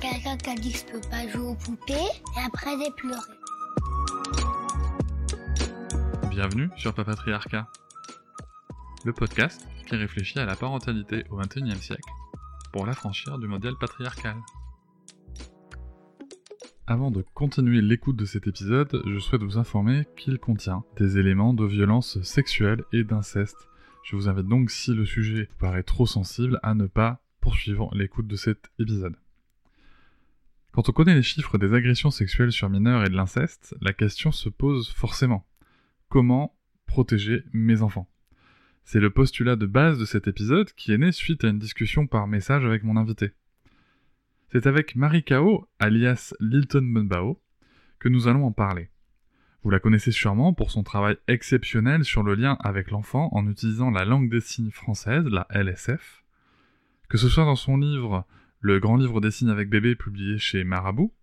Quelqu'un qui a dit que je peux pas jouer aux poupées et après j'ai pleuré. Bienvenue sur Papatriarcat, le podcast qui réfléchit à la parentalité au XXIe siècle pour l'affranchir du modèle patriarcal. Avant de continuer l'écoute de cet épisode, je souhaite vous informer qu'il contient des éléments de violence sexuelle et d'inceste. Je vous invite donc, si le sujet vous paraît trop sensible, à ne pas poursuivre l'écoute de cet épisode. Quand on connaît les chiffres des agressions sexuelles sur mineurs et de l'inceste, la question se pose forcément. Comment protéger mes enfants? C'est le postulat de base de cet épisode qui est né suite à une discussion par message avec mon invité. C'est avec Marie Kao, alias Lilton Munbao, que nous allons en parler. Vous la connaissez sûrement pour son travail exceptionnel sur le lien avec l'enfant en utilisant la langue des signes française, la LSF. Que ce soit dans son livre le grand livre des signes avec bébé publié chez Marabout,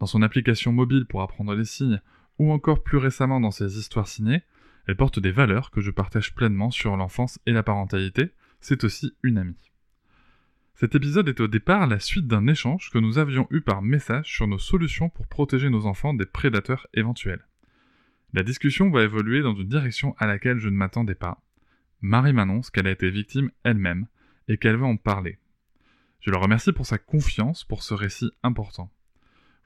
dans son application mobile pour apprendre les signes, ou encore plus récemment dans ses histoires signées, elle porte des valeurs que je partage pleinement sur l'enfance et la parentalité, c'est aussi une amie. Cet épisode est au départ la suite d'un échange que nous avions eu par message sur nos solutions pour protéger nos enfants des prédateurs éventuels. La discussion va évoluer dans une direction à laquelle je ne m'attendais pas. Marie m'annonce qu'elle a été victime elle-même et qu'elle veut en parler. Je le remercie pour sa confiance pour ce récit important.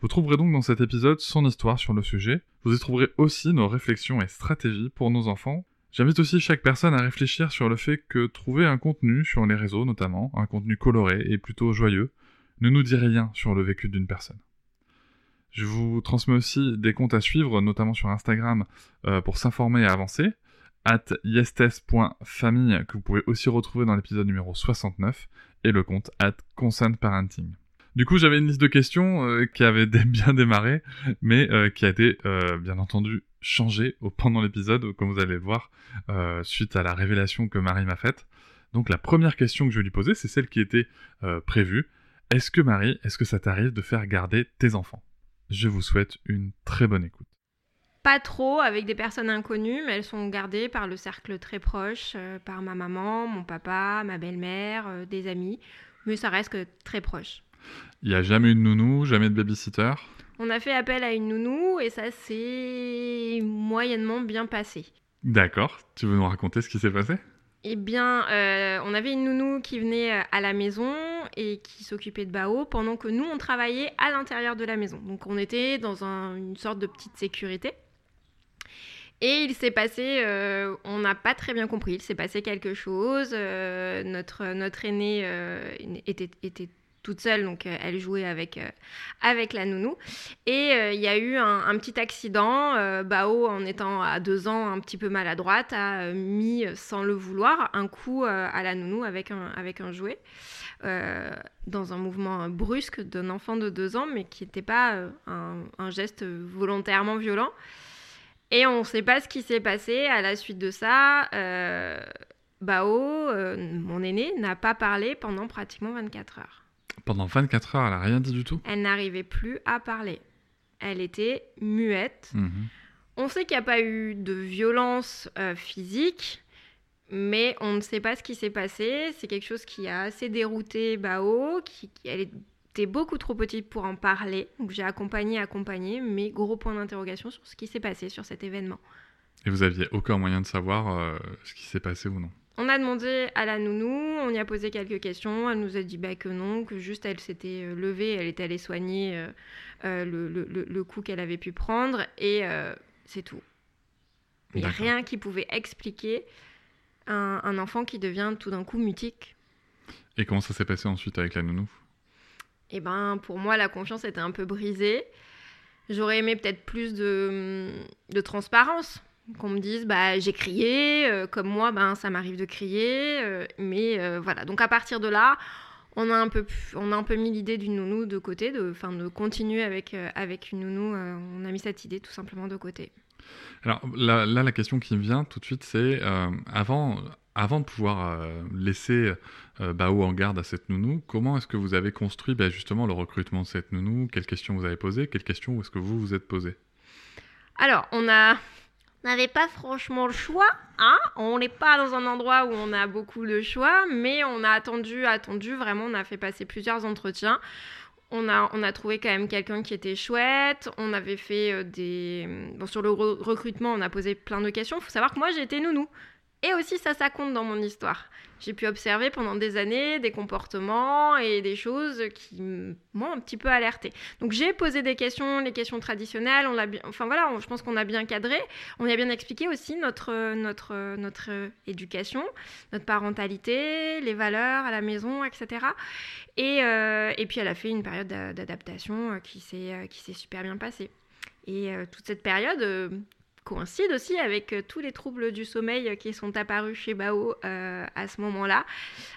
Vous trouverez donc dans cet épisode son histoire sur le sujet, vous y trouverez aussi nos réflexions et stratégies pour nos enfants. J'invite aussi chaque personne à réfléchir sur le fait que trouver un contenu sur les réseaux notamment, un contenu coloré et plutôt joyeux, ne nous dit rien sur le vécu d'une personne. Je vous transmets aussi des comptes à suivre, notamment sur Instagram, euh, pour s'informer et avancer at yestes.famille que vous pouvez aussi retrouver dans l'épisode numéro 69 et le compte at parenting. Du coup, j'avais une liste de questions euh, qui avait bien démarré, mais euh, qui a été euh, bien entendu changée pendant l'épisode, comme vous allez le voir, suite à la révélation que Marie m'a faite. Donc la première question que je lui poser, c'est celle qui était prévue. Est-ce que Marie, est-ce que ça t'arrive de faire garder tes enfants? Je vous souhaite une très bonne écoute pas trop avec des personnes inconnues, mais elles sont gardées par le cercle très proche, euh, par ma maman, mon papa, ma belle-mère, euh, des amis, mais ça reste que très proche. Il n'y a jamais eu de nounou, jamais de babysitter? On a fait appel à une nounou et ça s'est moyennement bien passé. D'accord, tu veux nous raconter ce qui s'est passé? Eh bien, euh, on avait une nounou qui venait à la maison et qui s'occupait de Bao pendant que nous, on travaillait à l'intérieur de la maison. Donc, on était dans une sorte de petite sécurité. Et il s'est passé, euh, on n'a pas très bien compris, il s'est passé quelque chose. Euh, notre, notre aînée euh, était, était toute seule, donc elle jouait avec, avec la nounou. Et il y a eu un, petit accident. Bao, en étant à deux ans un petit peu maladroite, a mis, sans le vouloir, un coup à la nounou avec un, avec un jouet. dans un mouvement brusque d'un enfant de deux ans, mais qui n'était pas un, un, geste volontairement violent. Et on ne sait pas ce qui s'est passé à la suite de ça. Euh, Bao, euh, mon aîné, n'a pas parlé pendant pratiquement 24 heures. Pendant 24 heures, elle n'a rien dit du tout? Elle n'arrivait plus à parler. Elle était muette. Mhm. On sait qu'il n'y a pas eu de violence euh, physique, mais on ne sait pas ce qui s'est passé. C'est quelque chose qui a assez dérouté Bao. Qui, elle est J'étais beaucoup trop petite pour en parler, donc j'ai accompagné, accompagné, mais gros point d'interrogation sur ce qui s'est passé sur cet événement. Et vous aviez aucun moyen de savoir euh, ce qui s'est passé ou non? On a demandé à la nounou, on y a posé quelques questions, elle nous a dit bah, que non, que juste elle s'était euh, levée, elle était allée soigner euh, le, le, le, coup qu'elle avait pu prendre, et c'est tout. Il n'y a rien qui pouvait expliquer un, un enfant qui devient tout d'un coup mutique. Et comment ça s'est passé ensuite avec la nounou? Et eh ben pour moi la confiance était un peu brisée. J'aurais aimé peut-être plus de, de transparence, qu'on me dise bah j'ai crié, euh, comme moi ben ça m'arrive de crier, euh, mais euh, voilà. Donc à partir de là, on a un peu, on a un peu mis l'idée d'une nounou de côté, de, enfin, de continuer avec, avec une nounou. on a mis cette idée tout simplement de côté. Alors là, la question qui me vient tout de suite, c'est avant, avant de pouvoir laisser Bao en garde à cette nounou, comment est-ce que vous avez construit ben, justement le recrutement de cette nounou? Quelles questions vous avez posées? Quelles questions est-ce que vous vous êtes posées? Alors, on n'avait pas franchement le choix. Hein on n'est pas dans un endroit où on a beaucoup de choix, mais on a attendu, attendu, vraiment, on a fait passer plusieurs entretiens. On a, on a trouvé quand même quelqu'un qui était chouette. On avait fait euh, des... Bon, sur le recrutement, on a posé plein de questions. Il faut savoir que moi, été nounou. Et aussi, ça, ça compte dans mon histoire. J'ai pu observer pendant des années des comportements et des choses qui m'ont un petit peu alerté. Donc j'ai posé des questions, les questions traditionnelles. Enfin voilà, je pense qu'on a bien cadré. On a bien expliqué aussi notre notre notre éducation, notre parentalité, les valeurs à la maison, etc. Et, euh, et puis elle a fait une période d'adaptation euh, euh, qui s'est super bien passée. Et toute cette période, coïncide aussi avec euh, tous les troubles du sommeil qui sont apparus chez Bao euh, à ce moment-là.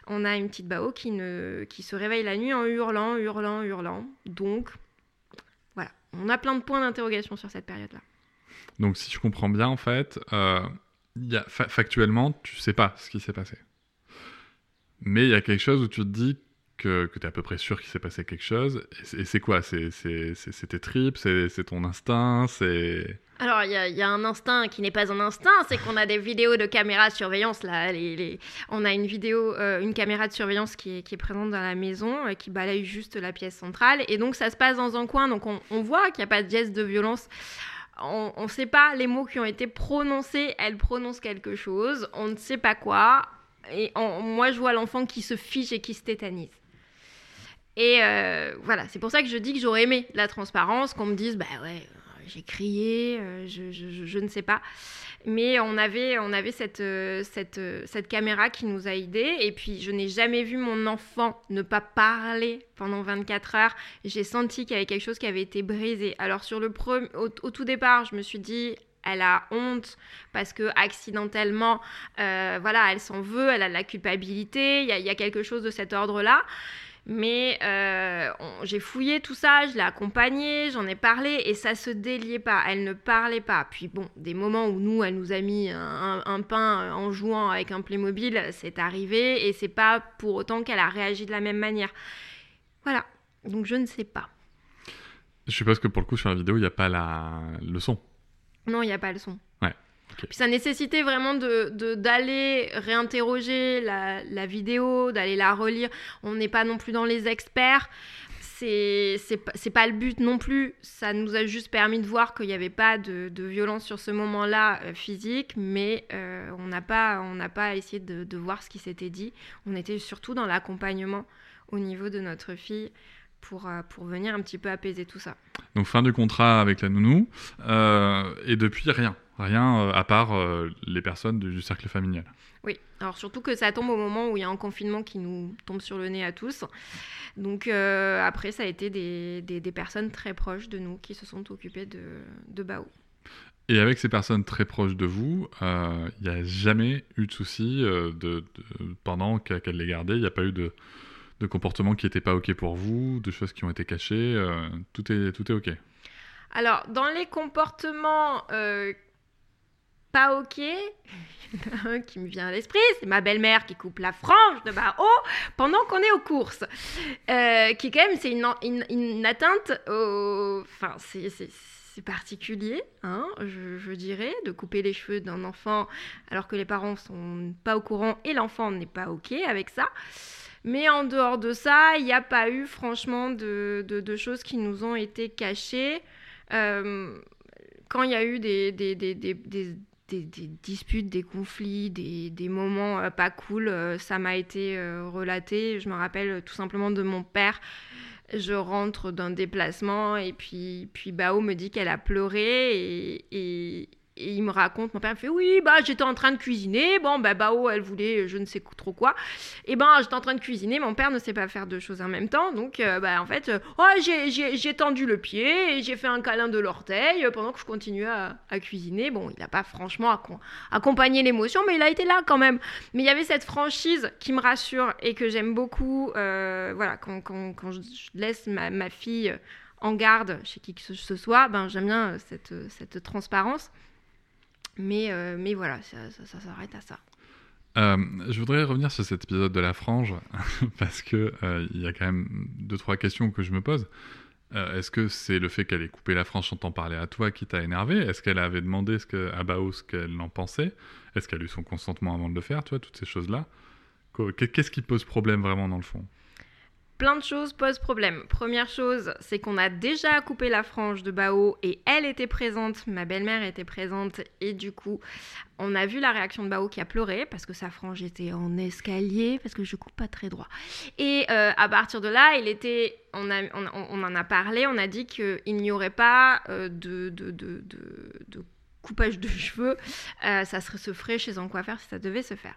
On a une petite Bao qui, se réveille la nuit en hurlant, hurlant, hurlant. Donc, voilà, on a plein de points d'interrogation sur cette période-là. Donc, si je comprends bien, en fait, euh, factuellement, tu sais pas ce qui s'est passé. Mais il y a quelque chose où tu te dis que, que tu es à peu près sûr qu'il s'est passé quelque chose. Et c'est quoi? C'est tes tripes? C'est ton instinct? C'est... Alors, il y, a un instinct qui n'est pas un instinct, c'est qu'on a des vidéos de caméras de surveillance. Là, on a une vidéo, euh, une caméra de surveillance qui est, présente dans la maison, euh, qui balaye juste la pièce centrale. Et donc, ça se passe dans un coin, donc on, voit qu'il n'y a pas de geste de violence. On ne sait pas les mots qui ont été prononcés, elle prononce quelque chose, on ne sait pas quoi. Et moi, je vois l'enfant qui se fiche et qui se tétanise. Et euh, voilà, c'est pour ça que je dis que j'aurais aimé la transparence, qu'on me dise, bah ouais, j'ai crié, euh, je, ne sais pas. Mais on avait, on avait cette, euh, cette, cette caméra qui nous a aidés. Et puis, je n'ai jamais vu mon enfant ne pas parler pendant 24 heures. J'ai senti qu'il y avait quelque chose qui avait été brisé. Alors, sur le au, tout départ, je me suis dit, elle a honte parce que accidentellement, voilà, elle s'en veut, elle a de la culpabilité, il y, y, a quelque chose de cet ordre-là. Mais euh, j'ai fouillé tout ça, je l'ai accompagnée, j'en ai parlé et ça se déliait pas. Elle ne parlait pas. Puis bon, des moments où nous, elle nous a mis un, pain en jouant avec un Playmobil, c'est arrivé et c'est pas pour autant qu'elle a réagi de la même manière. Voilà. Donc je ne sais pas. Je suppose que pour le coup, sur la vidéo, il n'y a pas la... le son. Non, il n'y a pas le son. Puis ça nécessitait vraiment d'aller de, d'aller réinterroger la, la vidéo, d'aller la relire. On n'est pas non plus dans les experts. C'est pas le but non plus. Ça nous a juste permis de voir qu'il n'y avait pas de, de, violence sur ce moment-là euh, physique, mais euh, on n'a pas, pas essayé de, de voir ce qui s'était dit. On était surtout dans l'accompagnement au niveau de notre fille pour, euh, pour venir un petit peu apaiser tout ça. Donc fin du contrat avec la nounou, et depuis rien Rien euh, à part euh, les personnes du, cercle familial. Oui, alors surtout que ça tombe au moment où il y a un confinement qui nous tombe sur le nez à tous. Donc euh, après, ça a été des, des, personnes très proches de nous qui se sont occupées de, de Bao. Et avec ces personnes très proches de vous, il n'y a jamais eu de soucis de, pendant qu'elle les gardait. Il n'y a pas eu de, de comportements qui n'étaient pas OK pour vous, de choses qui ont été cachées. tout, est, tout est OK. Alors, dans les comportements pas ok. un qui me vient à l'esprit, c'est ma belle-mère qui coupe la frange de bas haut pendant qu'on est aux courses. Euh, quand même, c'est une, une, atteinte au... Enfin, c'est particulier, hein, je, dirais, de couper les cheveux d'un enfant alors que les parents sont pas au courant et l'enfant n'est pas ok avec ça. Mais en dehors de ça, il n'y a pas eu franchement de, de, choses qui nous ont été cachées. Euh, quand il y a eu des, des, des, disputes, des conflits, des, moments euh, pas cool. Euh, ça m'a été euh, relaté. Je me rappelle tout simplement de mon père. Je rentre d'un déplacement et puis, puis Bao me dit qu'elle a pleuré et il me raconte, mon père me fait oui, bah j'étais en train de cuisiner, bon bah Bao elle voulait je ne sais trop quoi, et ben j'étais en train de cuisiner, mon père ne sait pas faire deux choses en même temps, donc euh, bah en fait, euh, oh, j'ai tendu le pied et j'ai fait un câlin de l'orteil pendant que je continuais à, cuisiner. Bon, il n'a pas franchement accompagné l'émotion, mais il a été là quand même. Mais il y avait cette franchise qui me rassure et que j'aime beaucoup, euh, voilà, quand, je laisse ma, fille en garde chez qui que ce soit, ben, j'aime bien cette transparence. Mais, euh, mais voilà, ça, s'arrête à ça. Euh, je voudrais revenir sur cet épisode de la frange parce que euh, il y a quand même deux trois questions que je me pose. Est-ce que c'est le fait qu'elle ait coupé la frange sans t'en parler à toi qui t'a énervé? Est-ce qu'elle avait demandé ce que, à Bao ce qu'elle en pensait? Est-ce qu'elle a eu son consentement avant de le faire Tu vois, toutes ces choses-là? Qu'est-ce qui pose problème vraiment dans le fond? Plein de choses posent problème. Première chose, c'est qu'on a déjà coupé la frange de Bao et elle était présente, ma belle-mère était présente et du coup, on a vu la réaction de Bao qui a pleuré parce que sa frange était en escalier, parce que je coupe pas très droit. Et euh, à partir de là, il était, on, en a parlé, on a dit qu'il n'y aurait pas euh, de, coupage de cheveux, euh, ça se ferait chez un coiffeur si ça devait se faire.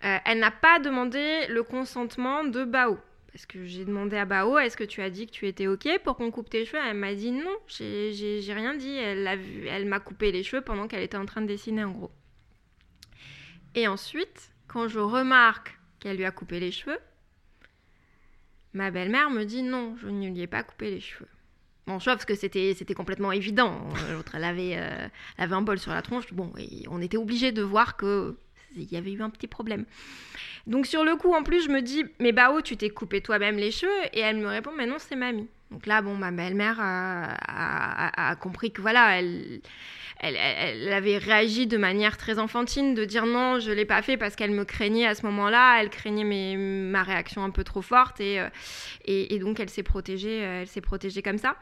elle n'a pas demandé le consentement de Bao. Parce que j'ai demandé à Bao, est-ce que tu as dit que tu étais OK pour qu'on coupe tes cheveux Elle m'a dit non, j'ai rien dit. Elle m'a coupé les cheveux pendant qu'elle était en train de dessiner en gros. Et ensuite, quand je remarque qu'elle lui a coupé les cheveux, ma belle-mère me dit non, je ne lui ai pas coupé les cheveux. Bon, parce que c'était complètement évident. L'autre, elle, avait, euh, elle avait un bol sur la tronche. Bon, et on était obligé de voir que il y avait eu un petit problème. Donc sur le coup, en plus, je me dis, mais bah oh, tu t'es coupé toi-même les cheveux Et elle me répond, mais non, c'est mamie. Donc là, bon, ma belle-mère a, compris que voilà, elle, elle, avait réagi de manière très enfantine, de dire non, je l'ai pas fait parce qu'elle me craignait à ce moment-là, elle craignait ma réaction un peu trop forte et, euh, et, donc elle s'est protégée, elle s'est protégée comme ça.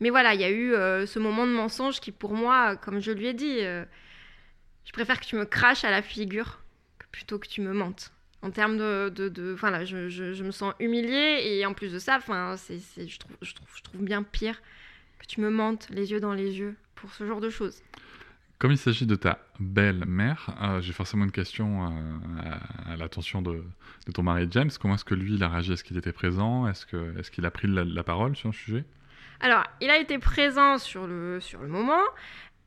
Mais voilà, il y a eu euh, ce moment de mensonge qui, pour moi, comme je lui ai dit, euh, je préfère que tu me craches à la figure plutôt que tu me mentes. En termes de, de, voilà, je, je, me sens humiliée et en plus de ça, enfin, c'est, je, trouve, je, trouve, je trouve bien pire que tu me mentes les yeux dans les yeux pour ce genre de choses. Comme il s'agit de ta belle-mère, euh, j'ai forcément une question euh, à, l'attention de, de, ton mari James. Comment est-ce que lui, il a réagi? Est-ce qu'il était présent? Est-ce, que, est-ce qu'il a pris la, la parole sur le sujet? Alors, il a été présent sur le, sur le moment,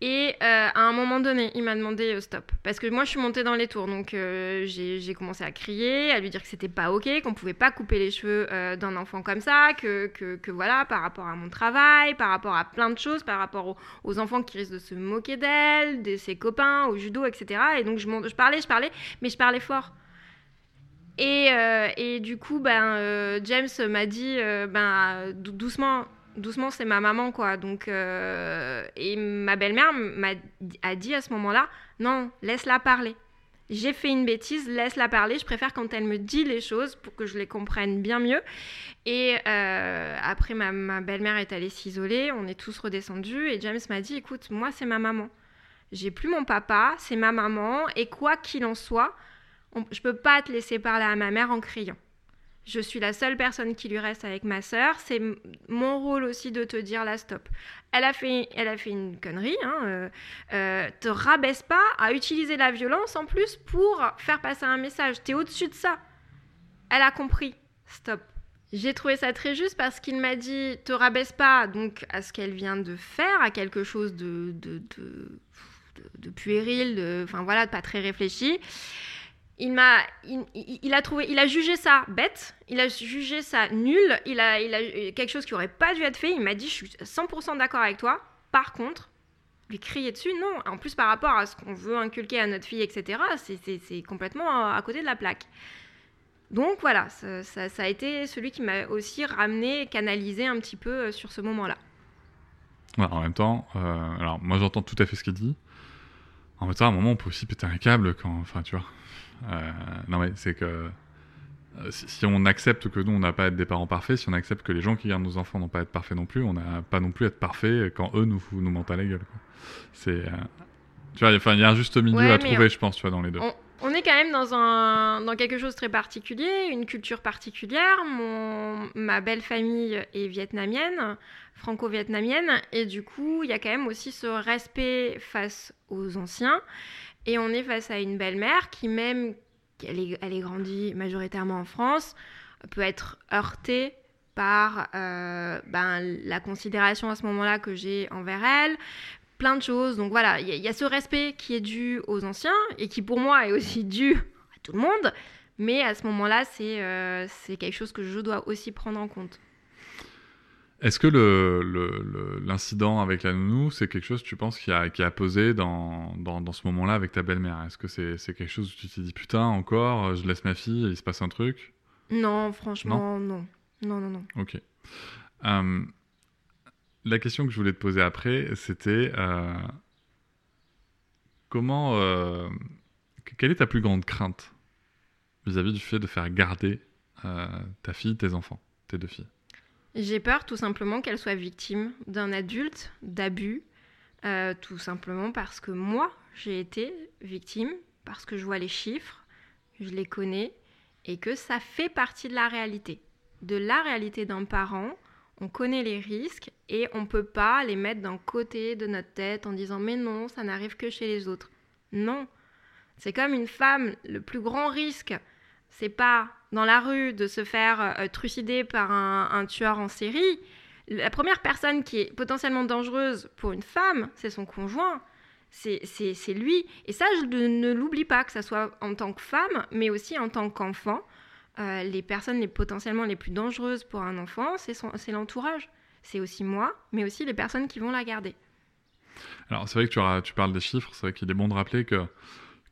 et euh, à un moment donné, il m'a demandé euh, stop. Parce que moi, je suis montée dans les tours. Donc, euh, j'ai commencé à crier, à lui dire que c'était pas OK, qu'on pouvait pas couper les cheveux d'un enfant comme ça, que, que, voilà, par rapport à mon travail, par rapport à plein de choses, par rapport aux, enfants qui risquent de se moquer d'elle, de ses copains, au judo, etc. Et donc, je, je parlais, je parlais, mais je parlais fort. Et, et du coup, ben, James m'a dit ben, doucement, doucement, c'est ma maman, quoi. Donc, euh, et ma belle-mère m'a dit à ce moment-là, non, laisse-la parler. J'ai fait une bêtise, laisse-la parler. Je préfère quand elle me dit les choses pour que je les comprenne bien mieux. Et euh, après, ma, belle-mère est allée s'isoler. On est tous redescendus. Et James m'a dit, écoute, moi, c'est ma maman. J'ai plus mon papa, c'est ma maman. Et quoi qu'il en soit, je peux pas te laisser parler à ma mère en criant. Je suis la seule personne qui lui reste avec ma sœur. C'est mon rôle aussi de te dire la stop. Elle a fait, elle a fait une connerie. Hein, euh, euh, te rabaisse pas à utiliser la violence en plus pour faire passer un message. T'es au-dessus de ça. Elle a compris. Stop. J'ai trouvé ça très juste parce qu'il m'a dit te rabaisse pas donc à ce qu'elle vient de faire, à quelque chose de, de, de, de puéril, de, enfin voilà, de pas très réfléchi il m'a il, a trouvé il a jugé ça bête il a jugé ça nul il a il a quelque chose qui aurait pas dû être fait. Il m'a dit je suis 100% d'accord avec toi. Par contre lui crier dessus non. En plus par rapport à ce qu'on veut inculquer à notre fille etc c'est complètement à côté de la plaque. Donc voilà ça, a été celui qui m'a aussi ramené canalisé un petit peu euh, sur ce moment là en même temps euh, alors moi j'entends tout à fait ce qu'il dit. En même temps à un moment on peut aussi péter un câble quand enfin tu vois. euh, non, mais c'est que euh, si on accepte que nous, on n'a pas à être des parents parfaits, si on accepte que les gens qui gardent nos enfants n'ont pas à être parfaits non plus, on n'a pas non plus à être parfaits quand eux nous, nous mentent à la gueule. C'est, euh, tu vois, il y a un juste milieu à trouver, je pense, tu vois, dans les deux. On est quand même dans, un, dans quelque chose de très particulier, une culture particulière. Mon, ma belle famille est vietnamienne, franco-vietnamienne, et du coup, il y a quand même aussi ce respect face aux anciens. Et on est face à une belle-mère qui, même, elle est, elle est grandie majoritairement en France, peut être heurtée par euh, ben, la considération à ce moment-là que j'ai envers elle, plein de choses. Donc voilà, il y, y, a ce respect qui est dû aux anciens et qui pour moi est aussi dû à tout le monde. Mais à ce moment-là, c'est euh, quelque chose que je dois aussi prendre en compte. Est-ce que l'incident le, le, avec la nounou, c'est quelque chose, tu penses, qui a, qui a posé dans, dans, dans ce moment-là avec ta belle-mère? Est-ce que c'est quelque chose où tu t'es dit, putain, encore, je laisse ma fille, il se passe un truc? Non, franchement, non? Non, non, non. Ok. Um, la question que je voulais te poser après, c'était euh, comment, euh, quelle est ta plus grande crainte vis-à-vis -vis du fait de faire garder euh, ta fille, tes enfants, tes deux filles? J'ai peur tout simplement qu'elle soit victime d'un adulte, d'abus, euh, tout simplement parce que moi, j'ai été victime, parce que je vois les chiffres, je les connais, et que ça fait partie de la réalité. De la réalité d'un parent, on connaît les risques et on ne peut pas les mettre d'un côté de notre tête en disant mais non, ça n'arrive que chez les autres. Non. C'est comme une femme, le plus grand risque, c'est pas dans la rue de se faire euh, trucider par un, tueur en série. La première personne qui est potentiellement dangereuse pour une femme, c'est son conjoint. C'est lui. Et ça, je ne l'oublie pas, que ce soit en tant que femme, mais aussi en tant qu'enfant. Euh, les personnes les, potentiellement les plus dangereuses pour un enfant, c'est l'entourage. C'est aussi moi, mais aussi les personnes qui vont la garder. Alors c'est vrai que tu, parles des chiffres, c'est vrai qu'il est bon de rappeler que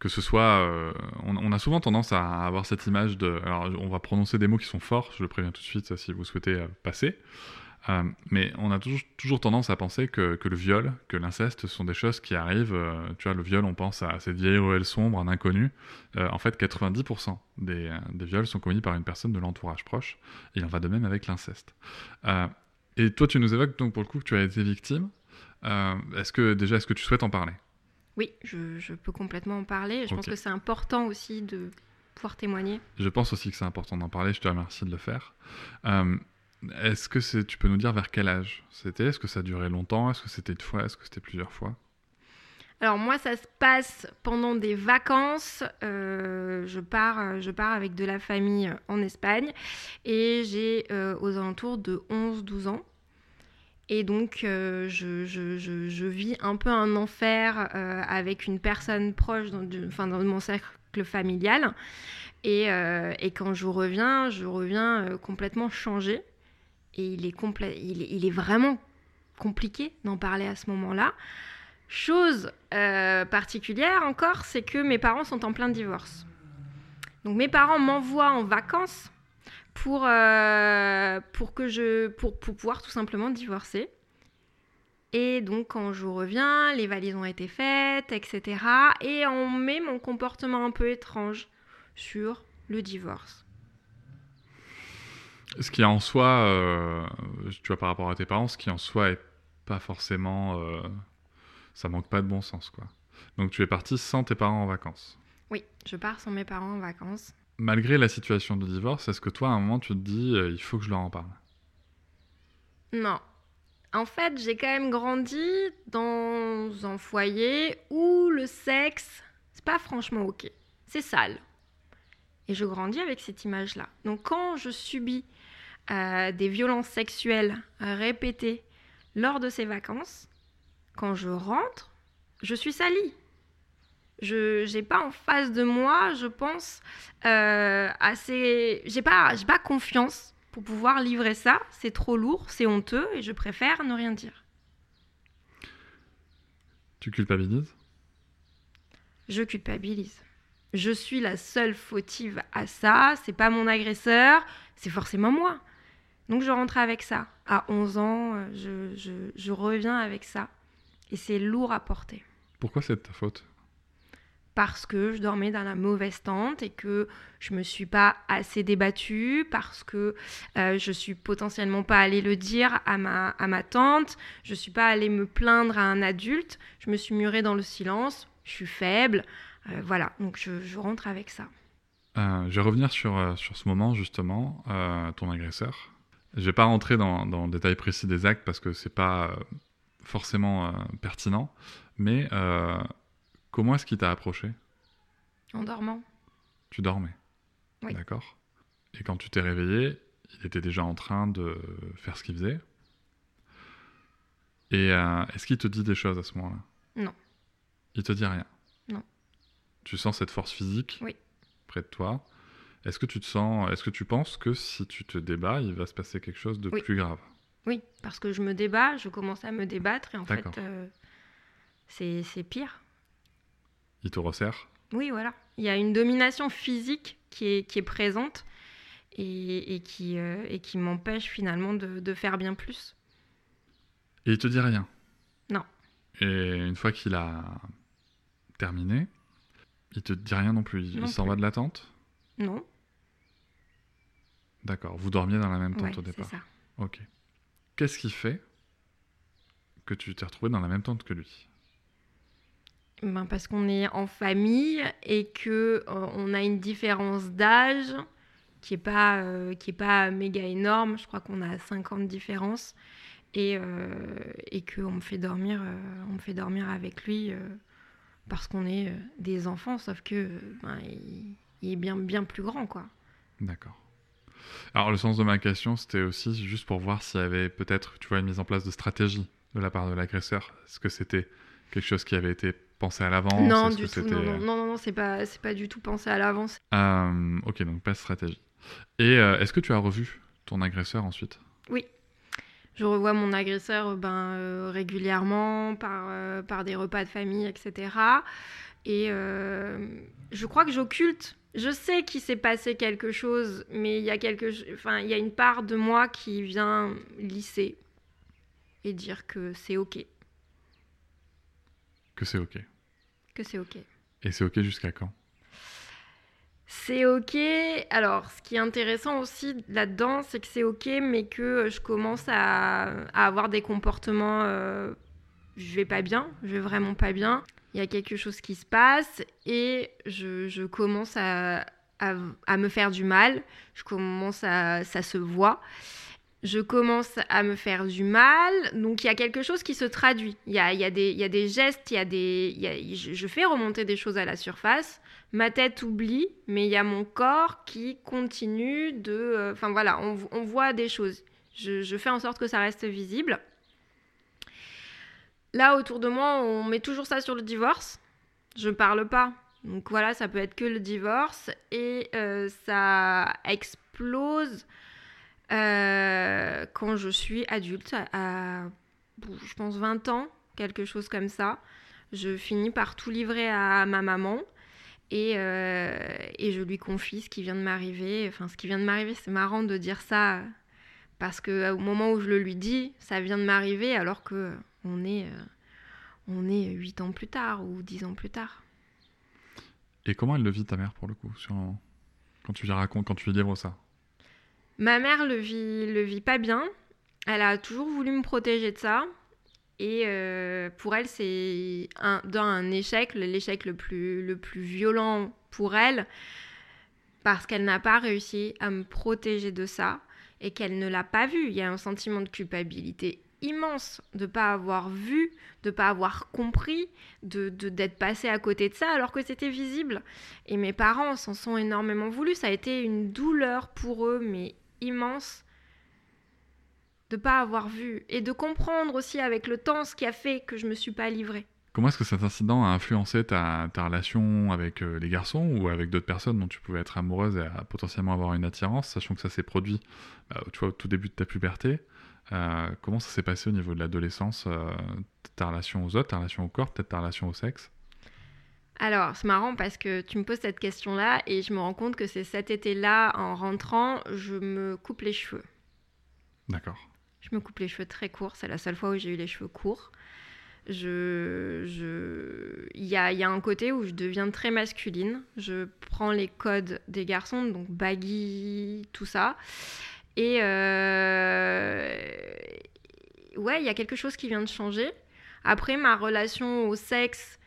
que ce soit... Euh, on, a souvent tendance à avoir cette image de... Alors on va prononcer des mots qui sont forts, je le préviens tout de suite si vous souhaitez euh, passer. Euh, mais on a toujours, tendance à penser que, le viol, que l'inceste sont des choses qui arrivent. Tu vois, le viol, on pense à cette vieille ruelle sombre, un inconnu. En fait, 90% des, des, viols sont commis par une personne de l'entourage proche. Et il en va de même avec l'inceste. et toi, tu nous évoques donc pour le coup que tu as été victime. est-ce que déjà, est-ce que tu souhaites en parler? Oui, je, je, peux complètement en parler. Je okay. pense que c'est important aussi de pouvoir témoigner. Je pense aussi que c'est important d'en parler. Je te remercie de le faire. Est-ce que c'est, tu peux nous dire vers quel âge c'était? Est-ce que ça durait longtemps? Est-ce que c'était une fois? Est-ce que c'était plusieurs fois? Alors moi, ça se passe pendant des vacances. Euh, je, pars, je pars avec de la famille en Espagne et j'ai euh, aux alentours de 11-12 ans. Et donc, euh, je, vis un peu un enfer euh, avec une personne proche dans, enfin, dans mon cercle familial. Et, euh, quand je reviens, je reviens complètement changée et il est, il il est vraiment compliqué d'en parler à ce moment-là. Chose particulière encore, c'est que mes parents sont en plein divorce. Donc mes parents m'envoient en vacances pour, euh, pour, que je, pour, pour pouvoir tout simplement divorcer. Et donc quand je reviens, les valises ont été faites, etc. Et on met mon comportement un peu étrange sur le divorce. Ce qui en soi, euh, tu vois, par rapport à tes parents, ce qui en soi est pas forcément. Euh, ça manque pas de bon sens, quoi. Donc tu es parti sans tes parents en vacances. Oui, je pars sans mes parents en vacances. Malgré la situation de divorce, est-ce que toi, à un moment, tu te dis, euh, il faut que je leur en parle? Non. En fait, j'ai quand même grandi dans un foyer où le sexe, c'est pas franchement ok. C'est sale. Et je grandis avec cette image-là. Donc quand je subis euh, des violences sexuelles répétées lors de ces vacances, quand je rentre, je suis salie. Je n'ai pas en face de moi, je pense, euh, assez. J'ai pas, pas confiance pour pouvoir livrer ça. C'est trop lourd, c'est honteux et je préfère ne rien dire. Tu culpabilises? Je culpabilise je suis la seule fautive à ça, c'est pas mon agresseur, c'est forcément moi. Donc je rentre avec ça. À 11 ans, euh, je, je, je reviens avec ça. Et c'est lourd à porter. Pourquoi c'est de ta faute? Parce que je dormais dans la mauvaise tente et que je me suis pas assez débattue, parce que euh, je suis potentiellement pas allée le dire à ma, à ma tante, je suis pas allée me plaindre à un adulte, je me suis murée dans le silence, je suis faible, Euh, voilà, donc je, rentre avec ça. Euh, je vais revenir sur, euh, sur ce moment, justement, ton agresseur. Je vais pas rentrer dans, dans le détail précis des actes parce que c'est pas forcément pertinent, mais comment est-ce qu'il t'a approché? En dormant. Tu dormais? Oui. D'accord. Et quand tu t'es réveillé, il était déjà en train de faire ce qu'il faisait? Et euh, est-ce qu'il te dit des choses à ce moment-là? Non. Il te dit rien? Non. Tu sens cette force physique? Oui. près de toi? Est-ce que tu te sens, est-ce que tu penses que si tu te débats, il va se passer quelque chose de Oui. plus grave? Oui, parce que je me débat, je commence à me débattre et en fait, euh, c'est pire. Il te resserre Oui, voilà. Il y a une domination physique qui est, qui est présente et, et qui, euh, et qui m'empêche finalement de, de faire bien plus. et il te dit rien Non. Et une fois qu'il a terminé, il te dit rien non plus. Il s'en va de la tente? Non D'accord. Vous dormiez dans la même tente Ouais, au c'est départ ça. Ok. Qu'est-ce qui fait que tu t'es retrouvé dans la même tente que lui? Ben, parce qu'on est en famille et que euh, on a une différence d'âge qui est pas euh, qui est pas méga énorme. Je crois qu'on a 5 ans de différence et euh, et que on me fait dormir on me fait dormir avec lui parce qu'on est des enfants, sauf que ben, il est bien bien plus grand quoi. D'accord. Alors le sens de ma question, c'était aussi juste pour voir s'il y avait peut-être, tu vois, une mise en place de stratégie de la part de l'agresseur. Est-ce que c'était quelque chose qui avait été pensé à l'avance non du tout, non non non, non, c'est pas c'est pas du tout pensé à l'avance. Euh, ok, donc pas de stratégie. Et euh, est-ce que tu as revu ton agresseur ensuite? Je revois mon agresseur euh, ben, euh, régulièrement par, par des repas de famille, etc. Et je crois que j'occulte. Je sais qu'il s'est passé quelque chose, mais il y a quelque, enfin, il y a une part de moi qui vient lisser et dire que c'est ok, Que c'est ok. que c'est ok. Et c'est ok jusqu'à quand? C'est ok. Alors, ce qui est intéressant aussi là-dedans, c'est que c'est ok, mais que je commence à, à avoir des comportements. euh, je vais pas bien, je vais vraiment pas bien. Il y a quelque chose qui se passe et je, je commence à, à, à me faire du mal. Je commence à. Ça se voit. Je commence à me faire du mal, donc il y a quelque chose qui se traduit. Il y a, des, gestes, il y a des, je, fais remonter des choses à la surface, ma tête oublie, mais il y a mon corps qui continue de... euh, Enfin voilà, on, voit des choses. Je, je fais en sorte que ça reste visible. Là, autour de moi, on met toujours ça sur le divorce. Je parle pas. Donc voilà, ça peut être que le divorce. Et euh, ça explose euh, quand je suis adulte, à, je pense 20 ans, quelque chose comme ça. Je finis par tout livrer à ma maman. Et, euh, et je lui confie ce qui vient de m'arriver. Enfin, ce qui vient de m'arriver, c'est marrant de dire ça parce que euh, au moment où je le lui dis, ça vient de m'arriver alors que on est, on est 8 ans plus tard ou 10 ans plus tard. Et comment elle le vit ta mère pour le coup quand tu lui racontes, quand tu lui livres ça? Ma mère le vit, le vit pas bien. Elle a toujours voulu me protéger de ça. Et euh, pour elle, c'est un, dans un échec, l'échec le plus, le plus violent pour elle, parce qu'elle n'a pas réussi à me protéger de ça et qu'elle ne l'a pas vu. Il y a un sentiment de culpabilité immense de pas avoir vu, de pas avoir compris, de d'être passé à côté de ça alors que c'était visible. Et mes parents s'en sont énormément voulus. Ça a été une douleur pour eux, mais immense, de pas avoir vu et de comprendre aussi avec le temps ce qui a fait que je me suis pas livrée. Comment est-ce que cet incident a influencé ta, ta relation avec euh, les garçons ou avec d'autres personnes dont tu pouvais être amoureuse et potentiellement avoir une attirance, sachant que ça s'est produit bah, tu vois, au tout début de ta puberté Euh, Comment ça s'est passé au niveau de l'adolescence euh, Ta relation aux autres, ta relation au corps, peut-être ta relation au sexe? Alors, c'est marrant parce que tu me poses cette question-là et je me rends compte que c'est cet été-là, en rentrant, je me coupe les cheveux. D'accord. Je me coupe les cheveux très courts, c'est la seule fois où j'ai eu les cheveux courts. Je, je, il y a, il y a un côté où je deviens très masculine. Je prends les codes des garçons, donc baggy, tout ça. Et euh, ouais, il y a quelque chose qui vient de changer. Après, ma relation au sexe,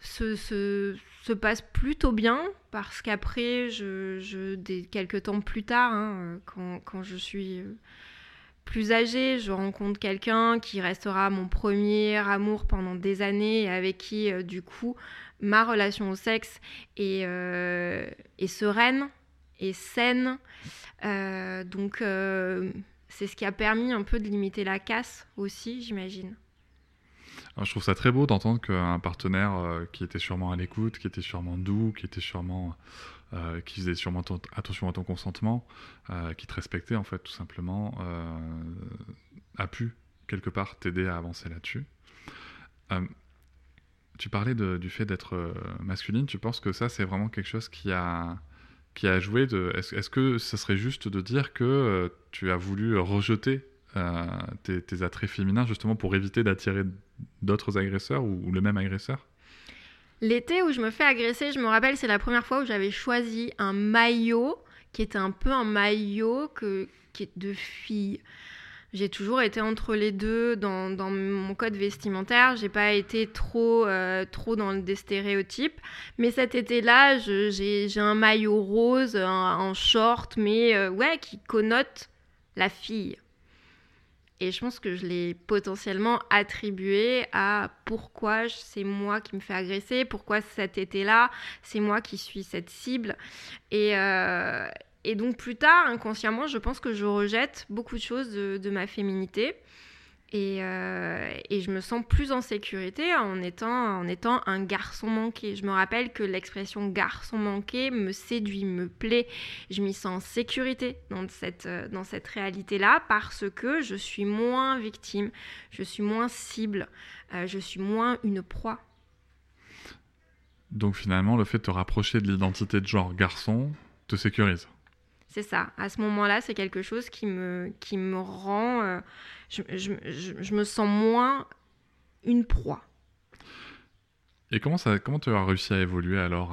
se, se, se, passe plutôt bien parce qu'après, je, je, quelques temps plus tard, hein, quand, quand, je suis plus âgée, je rencontre quelqu'un qui restera mon premier amour pendant des années et avec qui, euh, du coup, ma relation au sexe est, euh, est sereine et saine. Euh, donc, c'est ce qui a permis un peu de limiter la casse aussi, j'imagine je trouve ça très beau d'entendre qu'un partenaire euh, qui était sûrement à l'écoute, qui était sûrement doux, qui était sûrement, euh, qui faisait sûrement attention à ton consentement, euh, qui te respectait en fait tout simplement, a pu quelque part t'aider à avancer là-dessus. tu parlais du fait d'être masculine. Tu penses que ça c'est vraiment quelque chose qui a qui a joué. Est-ce que ce serait juste de dire que tu as voulu rejeter tes, tes, attraits féminins justement pour éviter d'attirer d'autres agresseurs ou, le même agresseur? L'été où je me fais agresser, je me rappelle, c'est la première fois où j'avais choisi un maillot qui était un peu un maillot que, qui est de fille. J'ai toujours été entre les deux dans, dans mon code vestimentaire. J'ai pas été trop, euh, trop dans des stéréotypes. Mais cet été-là, j'ai un maillot rose, en short, mais euh, ouais, qui connote la fille. Et je pense que je l'ai potentiellement attribué à pourquoi c'est moi qui me fais agresser, pourquoi cet été-là, c'est moi qui suis cette cible. Et, euh, donc plus tard, inconsciemment, je pense que je rejette beaucoup de choses de ma féminité. Euh, et, je me sens plus en sécurité en étant, en étant un garçon manqué. Je me rappelle que l'expression garçon manqué me séduit, me plaît. Je m'y sens en sécurité dans cette, euh, dans cette réalité-là parce que je suis moins victime, je suis moins cible, euh, je suis moins une proie. Donc finalement, le fait de te rapprocher de l'identité de genre garçon te sécurise? C'est ça. À ce moment-là, c'est quelque chose qui me, qui me rend je, me sens moins une proie. Et comment, ça, comment tu as réussi à évoluer alors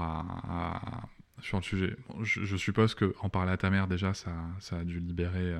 sur le sujet? Je, suppose qu'en parler à ta mère déjà, ça, ça a dû libérer. Euh,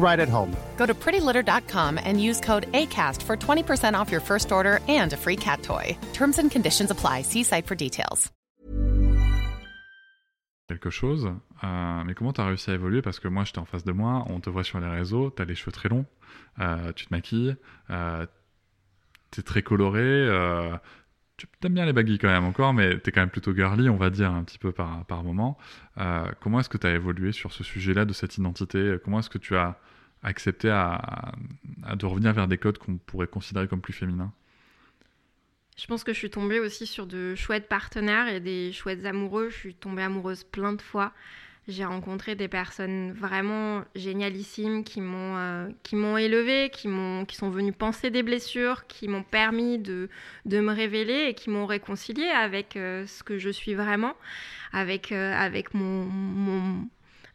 right at home. Go to prettylitter.com and use code ACAST for 20% off your first order and a free cat toy. Terms and conditions apply. See site for details. Quelque chose, euh, mais comment tu as réussi à évoluer? Parce que moi, j'étais en face de moi, on te voit sur les réseaux, tu as les cheveux très longs, euh, tu te maquilles, euh, tu es très coloré, euh, tu aimes bien les baguilles quand même encore, mais tu es quand même plutôt girly, on va dire, un petit peu par, par moment. Euh, comment est-ce que tu as évolué sur ce sujet-là de cette identité? Comment est-ce que tu as accepter à, de revenir vers des codes qu'on pourrait considérer comme plus féminins Je pense que je suis tombée aussi sur de chouettes partenaires et des chouettes amoureux. Je suis tombée amoureuse plein de fois. J'ai rencontré des personnes vraiment génialissimes qui m'ont euh, qui m'ont élevée, qui m'ont qui sont venues penser des blessures, qui m'ont permis de, de me révéler et qui m'ont réconciliée avec euh, ce que je suis vraiment, avec euh, avec mon, mon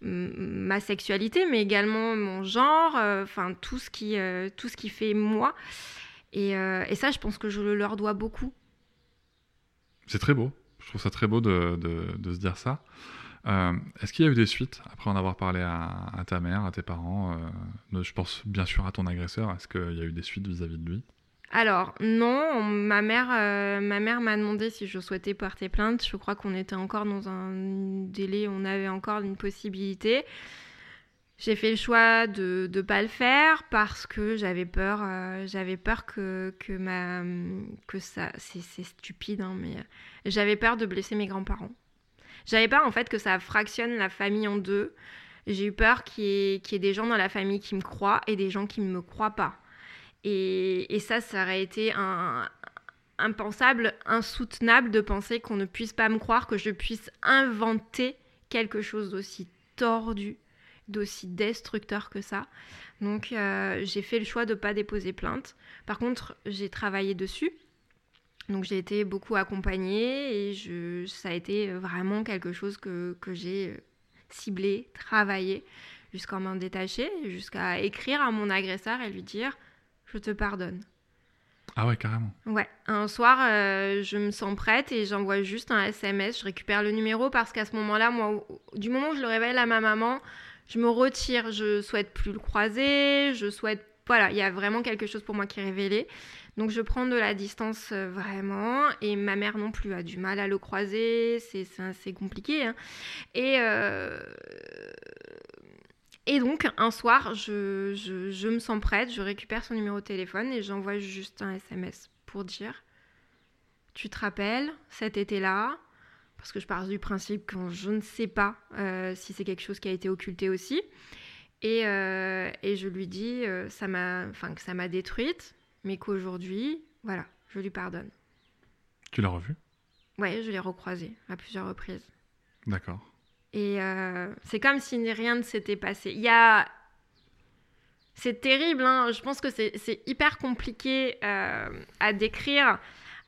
ma sexualité, mais également mon genre, euh, enfin tout, ce qui, euh, tout ce qui fait moi. Et, euh, et, ça, je pense que je le leur dois beaucoup. C'est très beau. Je trouve ça très beau de, de, de se dire ça. Est-ce qu'il y a eu des suites après en avoir parlé à, ta mère, à tes parents Je pense bien sûr à ton agresseur. Est-ce qu'il y a eu des suites vis-à-vis -vis de lui? Alors non, ma mère, euh, ma mère m'a demandé si je souhaitais porter plainte. Je crois qu'on était encore dans un délai, on avait encore une possibilité. J'ai fait le choix de ne pas le faire parce que j'avais peur, euh, j'avais peur que, que, ma, que ça, c'est stupide, hein, mais j'avais peur de blesser mes grands-parents. J'avais peur en fait que ça fractionne la famille en deux. J'ai eu peur qu'il y, qu y, ait des gens dans la famille qui me croient et des gens qui ne me croient pas. Et, ça, ça aurait été impensable, insoutenable de penser qu'on ne puisse pas me croire, que je puisse inventer quelque chose d'aussi tordu, d'aussi destructeur que ça. Donc euh, j'ai fait le choix de ne pas déposer plainte. Par contre, j'ai travaillé dessus. Donc j'ai été beaucoup accompagnée et ça a été vraiment quelque chose que, j'ai cibler, travailler jusqu'à m'en détacher, jusqu'à écrire à mon agresseur et lui dire je te pardonne. Ah ouais, carrément. Ouais, un soir, euh, je me sens prête et j'envoie juste un SMS, je récupère le numéro parce qu'à ce moment-là, moi, du moment où je le révèle à ma maman, je me retire, je souhaite plus le croiser, je souhaite... Voilà, il y a vraiment quelque chose pour moi qui est révélé. Donc je prends de la distance euh, vraiment et ma mère non plus a du mal à le croiser, c'est assez compliqué. Hein. Et, euh, et donc un soir, je, je, me sens prête, je récupère son numéro de téléphone et j'envoie juste un SMS pour dire tu te rappelles cet été-là? Parce que je pars du principe que je ne sais pas euh, si c'est quelque chose qui a été occulté aussi. Et, et je lui dis ça m'a, enfin, que ça m'a détruite, mais qu'aujourd'hui, voilà, je lui pardonne. Tu l'as revu? Ouais, je l'ai recroisé à plusieurs reprises. D'accord. Et euh, c'est comme si rien ne s'était passé. Il y a. C'est terrible, hein je pense que c'est hyper compliqué euh, à décrire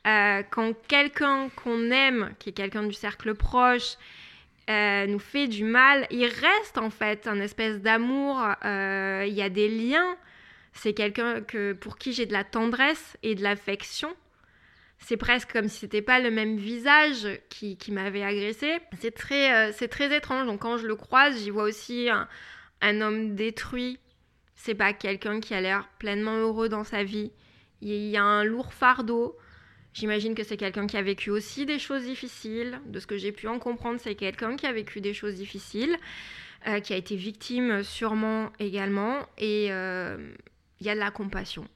euh, quand quelqu'un qu'on aime, qui est quelqu'un du cercle proche, nous fait du mal. Il reste en fait un espèce d'amour, il y a des liens c'est quelqu'un que, pour qui j'ai de la tendresse et de l'affection. C'est presque comme si c'était pas le même visage qui, m'avait agressé. C'est très, euh, très étrange. Donc quand je le croise, j'y vois aussi un, homme détruit. C'est pas quelqu'un qui a l'air pleinement heureux dans sa vie. Il y a un lourd fardeau. J'imagine que c'est quelqu'un qui a vécu aussi des choses difficiles. De ce que j'ai pu en comprendre, c'est quelqu'un qui a vécu des choses difficiles, euh, qui a été victime sûrement également. Et, euh, il y a de la compassion.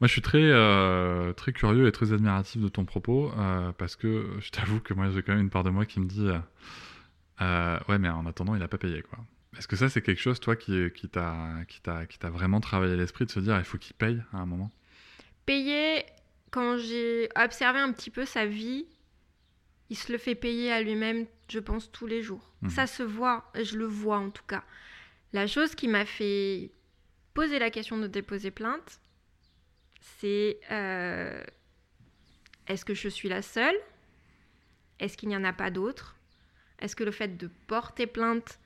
Moi, je suis très, euh, très curieux et très admiratif de ton propos euh, parce que je t'avoue que moi, j'ai quand même une part de moi qui me dit euh, Ouais, mais en attendant, il n'a pas payé. quoi. Est-ce que ça, c'est quelque chose, toi, qui, qui t'a vraiment travaillé l'esprit de se dire il faut qu'il paye à un moment? Payer, quand j'ai observé un petit peu sa vie, il se le fait payer à lui-même, je pense, tous les jours. Mmh. Ça se voit, je le vois en tout cas. La chose qui m'a fait poser la question de déposer plainte, c'est euh, est-ce que je suis la seule? Est-ce qu'il n'y en a pas d'autres? Est-ce que le fait de porter plainte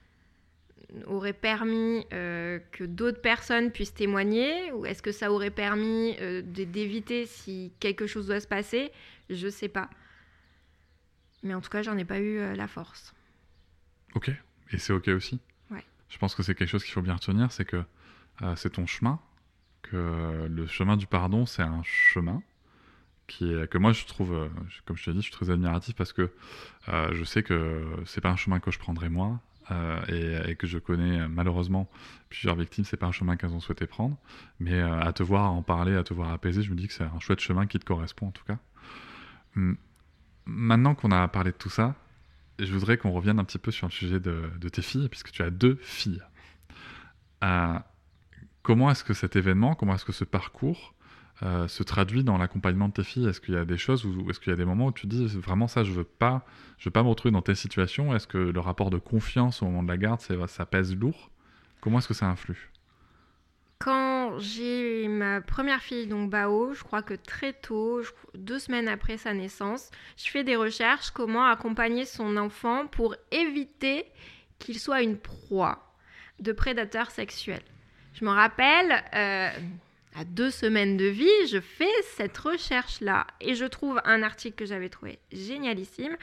aurait permis euh, que d'autres personnes puissent témoigner? Ou est-ce que ça aurait permis euh, d'éviter si quelque chose doit se passer? Je ne sais pas. Mais en tout cas, j'en ai pas eu la force. Ok. Et c'est ok aussi? Ouais. Je pense que c'est quelque chose qu'il faut bien retenir, c'est que c'est ton chemin, que le chemin du pardon, c'est un chemin qui est, que moi je trouve, euh, comme je te dit, je suis très admiratif parce que euh, je sais que c'est pas un chemin que je prendrai moi. et, que je connais malheureusement plusieurs victimes, c'est pas un chemin qu'elles ont souhaité prendre, mais à te voir en parler, à te voir apaiser, je me dis que c'est un chouette chemin qui te correspond en tout cas. Hum, maintenant qu'on a parlé de tout ça, je voudrais qu'on revienne un petit peu sur le sujet de tes filles, puisque tu as deux filles. Comment est-ce que cet événement, comment est-ce que ce parcours euh, se traduit dans l'accompagnement de tes filles? Est-ce qu'il y a des choses ou est-ce qu'il y a des moments où tu dis vraiment ça, je veux pas, je veux pas me retrouver dans telle situation? Est-ce que le rapport de confiance au moment de la garde, ça pèse lourd? Comment est-ce que ça influe? Quand j'ai ma première fille, donc Bao, je crois que très tôt, deux semaines après sa naissance, je fais des recherches comment accompagner son enfant pour éviter qu'il soit une proie de prédateurs sexuels. Je me rappelle, euh, à deux semaines de vie, je fais cette recherche-là et je trouve un article que j'avais trouvé génialissime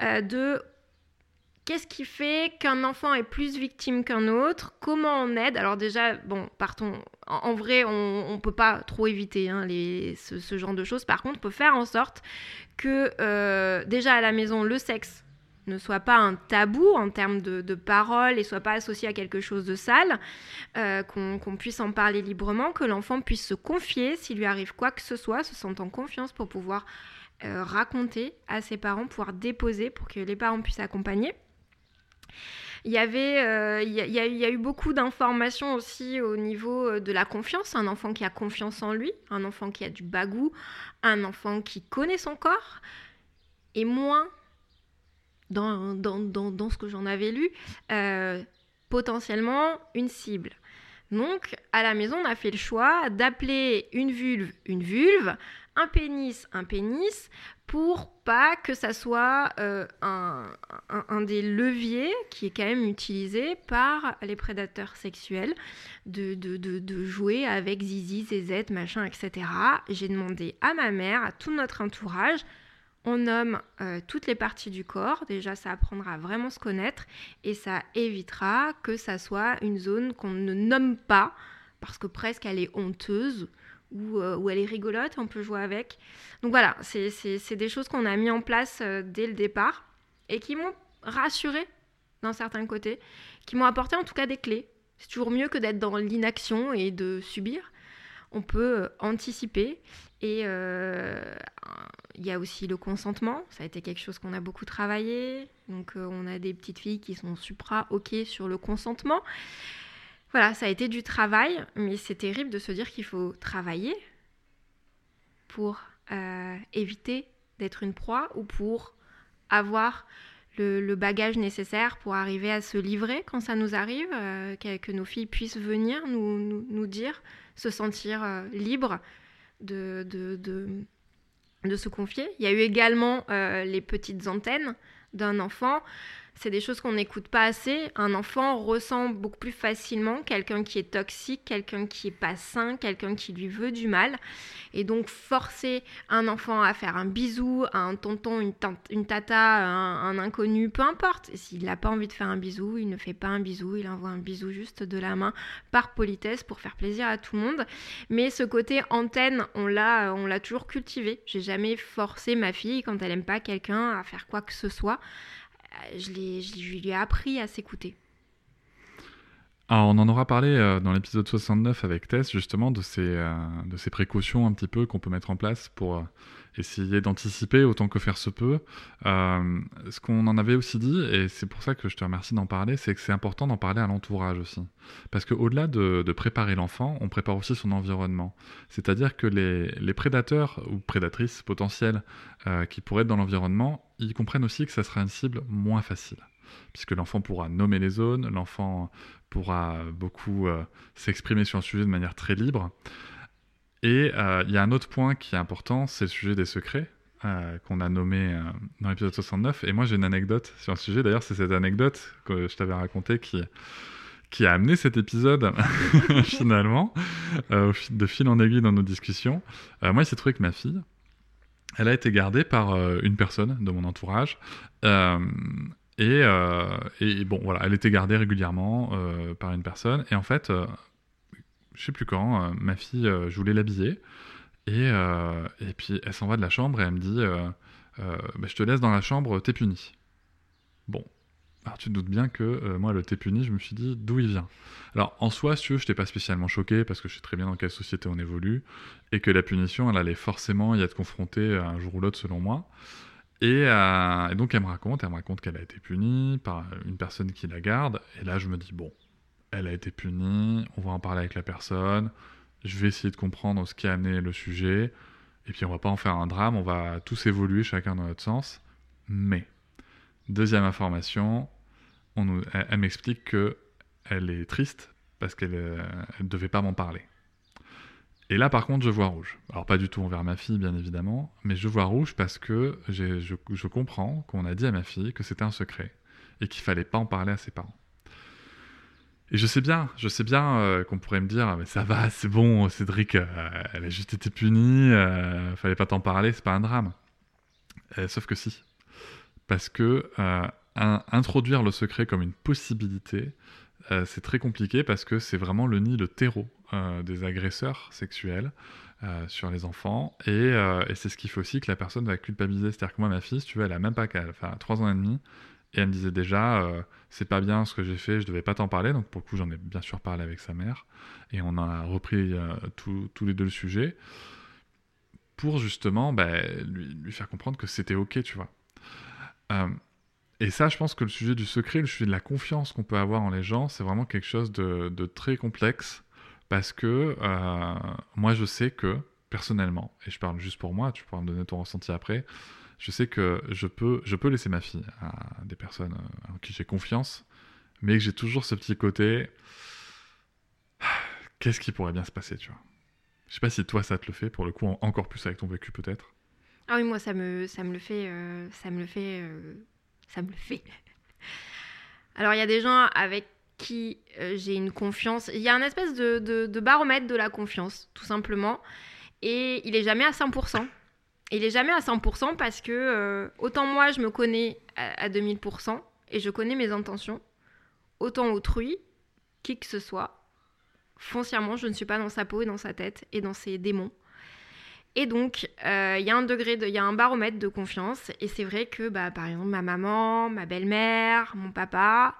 euh, de Qu'est-ce qui fait qu'un enfant est plus victime qu'un autre Comment on aide Alors déjà, bon, partons. En, vrai, on ne peut pas trop éviter hein, ce, genre de choses. Par contre, on peut faire en sorte que euh, déjà à la maison, le sexe ne soit pas un tabou en termes de, parole et soit pas associé à quelque chose de sale, euh, qu'on puisse en parler librement, que l'enfant puisse se confier s'il lui arrive quoi que ce soit, se sentant confiance pour pouvoir euh, raconter à ses parents, pouvoir déposer pour que les parents puissent accompagner. Il y avait, euh, il, y a, il, y a, eu beaucoup d'informations aussi au niveau de la confiance. Un enfant qui a confiance en lui, un enfant qui a du bagou, un enfant qui connaît son corps, et moins dans, ce que j'en avais lu, euh, potentiellement une cible. Donc, à la maison, on a fait le choix d'appeler une vulve une vulve, un pénis un pénis, pour pas que ça soit euh, un, des leviers qui est quand même utilisé par les prédateurs sexuels de, de, jouer avec Zizi, Zezette, machin, etc. J'ai demandé à ma mère, à tout notre entourage, on nomme euh, toutes les parties du corps. Déjà, ça apprendra à vraiment se connaître et ça évitera que ça soit une zone qu'on ne nomme pas parce que presque elle est honteuse ou, euh, elle est rigolote, on peut jouer avec. Donc voilà, c'est des choses qu'on a mis en place euh, dès le départ et qui m'ont rassuré d'un certain côté, qui m'ont apporté en tout cas des clés. C'est toujours mieux que d'être dans l'inaction et de subir. On peut anticiper et il y a aussi le consentement, ça a été quelque chose qu'on a beaucoup travaillé. Donc euh, on a des petites filles qui sont supra OK sur le consentement. Voilà, ça a été du travail, mais c'est terrible de se dire qu'il faut travailler pour euh, éviter d'être une proie ou pour avoir le, bagage nécessaire pour arriver à se livrer quand ça nous arrive, euh, que, nos filles puissent venir nous, nous, dire, se sentir libres de, de, de se confier. Il y a eu également euh, les petites antennes d'un enfant c'est des choses qu'on n'écoute pas assez. Un enfant ressent beaucoup plus facilement quelqu'un qui est toxique, quelqu'un qui est pas sain, quelqu'un qui lui veut du mal. Et donc forcer un enfant à faire un bisou à un tonton, une, une tata, un, un, inconnu, peu importe. S'il n'a pas envie de faire un bisou, il ne fait pas un bisou, il envoie un bisou juste de la main par politesse pour faire plaisir à tout le monde. Mais ce côté antenne, on l'a, on l'a toujours cultivé. J'ai jamais forcé ma fille quand elle aime pas quelqu'un à faire quoi que ce soit je, je lui ai appris à s'écouter. Alors, on en aura parlé euh, dans l'épisode 69 avec Tess, justement, de ces, euh, de ces précautions un petit peu qu'on peut mettre en place pour euh, essayer d'anticiper autant que faire se peut. ce qu'on en avait aussi dit, et c'est pour ça que je te remercie d'en parler, c'est que c'est important d'en parler à l'entourage aussi. Parce qu'au-delà de, de, préparer l'enfant, on prépare aussi son environnement. C'est-à-dire que les, prédateurs ou prédatrices potentielles qui pourraient être dans l'environnement, ils comprennent aussi que ça sera une cible moins facile puisque l'enfant pourra nommer les zones, l'enfant pourra beaucoup euh, s'exprimer sur un sujet de manière très libre. Et euh, il y a un autre point qui est important, c'est le sujet des secrets, euh, qu'on a nommé dans l'épisode 69. Et moi, j'ai une anecdote sur un sujet. D'ailleurs, c'est cette anecdote que je t'avais racontée qui, qui a amené cet épisode, finalement, de fil en aiguille dans nos discussions. moi, il s'est trouvé que ma fille, elle a été gardée par une personne de mon entourage. Euh, et, bon, voilà, elle était gardée régulièrement euh, par une personne. Et en fait, euh, je sais plus quand, ma fille, je voulais l'habiller. Et, et puis elle s'en va de la chambre et elle me dit bah, Je te laisse dans la chambre, t'es puni. Bon. Alors tu te doutes bien que moi, le t'es puni, je me suis dit d'où il vient? Alors en soi, si tu veux, je n'étais pas spécialement choqué parce que je sais très bien dans quelle société on évolue et que la punition, elle allait forcément y être confrontée un jour ou l'autre, selon moi. Euh, et, donc elle me raconte, elle me raconte qu'elle a été punie par une personne qui la garde. Et là je me dis bon, elle a été punie, on va en parler avec la personne. Je vais essayer de comprendre ce qui a amené le sujet. Et puis on va pas en faire un drame, on va tous évoluer chacun dans notre sens. Mais deuxième information, on elle, m'explique que elle est triste parce qu'elle ne devait pas m'en parler. Et là, par contre, je vois rouge. Alors, pas du tout envers ma fille, bien évidemment, mais je vois rouge parce que je, comprends qu'on a dit à ma fille que c'était un secret et qu'il fallait pas en parler à ses parents. Et je sais bien, je sais bien euh, qu'on pourrait me dire, mais ça va, c'est bon, Cédric, euh, elle a juste été punie, euh, fallait pas t'en parler, c'est pas un drame. sauf que si. Parce que introduire le secret comme une possibilité, c'est très compliqué parce que c'est vraiment le nid, le terreau euh, des agresseurs sexuels euh, sur les enfants. Euh, et, c'est ce qui fait aussi que la personne va culpabiliser. C'est-à-dire que moi, ma fille, tu veux, elle a même pas qu'elle, enfin, 3 ans et demi, et elle me disait déjà, c'est pas bien ce que j'ai fait, je devais pas t'en parler. Donc pour le coup, j'en ai bien sûr parlé avec sa mère. Et on a repris tous les deux le sujet pour justement bah, lui, faire comprendre que c'était ok, tu vois. et ça, je pense que le sujet du secret, le sujet de la confiance qu'on peut avoir en les gens, c'est vraiment quelque chose de, très complexe parce que euh, moi, je sais que, personnellement, et je parle juste pour moi, tu pourras me donner ton ressenti après, je sais que je peux, je peux laisser ma fille à des personnes euh, en qui j'ai confiance, mais que j'ai toujours ce petit côté. Qu'est-ce qui pourrait bien se passer, tu vois? Je sais pas si toi ça te le fait, pour le coup, encore plus avec ton vécu peut-être. Ah oui, moi ça me, ça me le fait, euh, ça me le fait, ça me le fait. Alors, il y a des gens avec qui euh, j'ai une confiance. Il y a un espèce de, de- de baromètre de la confiance, tout simplement. Et il est jamais à 100%. Il est jamais à 100% parce que euh, autant moi, je me connais à, à 2000% et je connais mes intentions, autant autrui, qui que ce soit, foncièrement, je ne suis pas dans sa peau et dans sa tête et dans ses démons. Et donc, euh, il y a un degré, de- il y a un baromètre de confiance. Et c'est vrai que, bah, par exemple, ma maman, ma belle-mère, mon papa,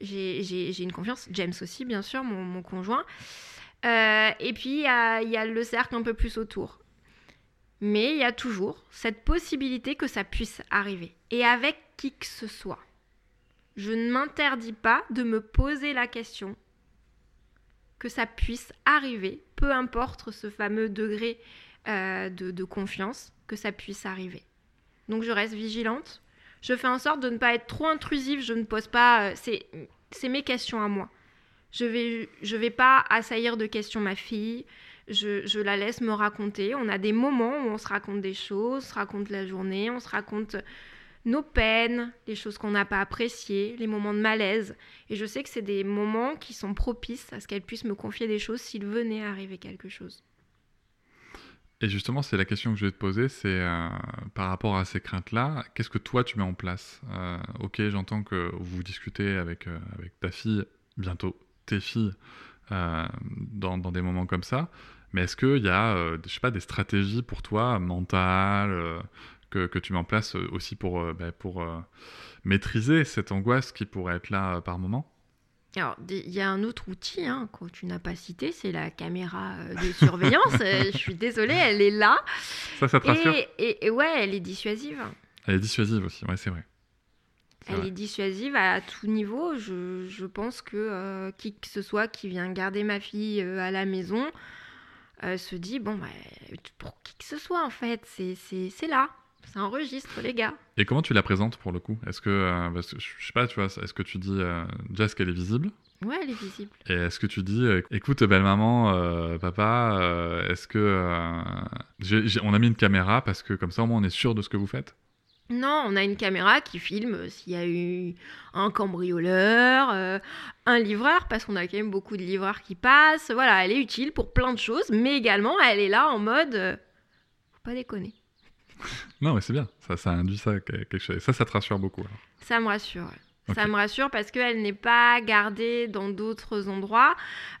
j'ai une confiance. James aussi, bien sûr, mon, conjoint. Euh, et puis, il y a le cercle un peu plus autour. Mais il y a toujours cette possibilité que ça puisse arriver. Et avec qui que ce soit. Je ne m'interdis pas de me poser la question que ça puisse arriver, peu importe ce fameux degré euh, de, confiance, que ça puisse arriver. Donc je reste vigilante. Je fais en sorte de ne pas être trop intrusive. Je ne pose pas. euh, c'est, c'est mes questions à moi. Je vais, je vais pas assaillir de questions ma fille. Je, la laisse me raconter. On a des moments où on se raconte des choses, on se raconte la journée, on se raconte nos peines, les choses qu'on n'a pas appréciées, les moments de malaise. Et je sais que c'est des moments qui sont propices à ce qu'elle puisse me confier des choses s'il venait à arriver quelque chose. Et justement, c'est la question que je vais te poser, c'est euh, par rapport à ces craintes-là, qu'est-ce que toi tu mets en place? Euh, Ok, j'entends que vous discutez avec, euh, ta fille, bientôt tes filles, euh, dans des moments comme ça, mais est-ce qu'il y a, euh, je sais pas, des stratégies pour toi, mentales, euh, que, que tu mets en place euh, aussi pour, euh, bah, pour maîtriser cette angoisse qui pourrait être là par moment? Alors, il y a un autre outil hein, que tu n'as pas cité, c'est la caméra de surveillance. Je suis désolée, elle est là. Ça, ça te rassure? Et, et- et ouais, elle est dissuasive. Elle est dissuasive aussi, ouais, c'est vrai. C'est Elle vrai. est dissuasive à tout niveau. Je, je pense que qui que ce soit qui vient garder ma fille à la maison euh, se dit bon, bah, pour qui que ce soit en fait, c'est- c'est c'est là. C'est un registre, les gars. Et comment tu la présentes pour le coup? Est-ce que, euh, parce que, je sais pas, tu vois, est-ce que tu dis euh, déjà est-ce qu'elle est visible? Ouais, elle est visible. Et est-ce que tu dis euh, écoute belle maman, euh, papa, euh, est-ce que on a mis une caméra parce que comme ça au moins on est sûr de ce que vous faites? Non, on a une caméra qui filme s'il y a eu un cambrioleur, euh, un livreur, parce qu'on a quand même beaucoup de livreurs qui passent. Voilà, elle est utile pour plein de choses, mais également elle est là en mode euh, faut pas déconner. Non, mais c'est bien. Ça, ça induit ça que- quelque chose. Ça, ça te rassure beaucoup. alors. Ça me rassure. ouais. Ça me rassure parce qu'elle n'est pas gardée dans d'autres endroits.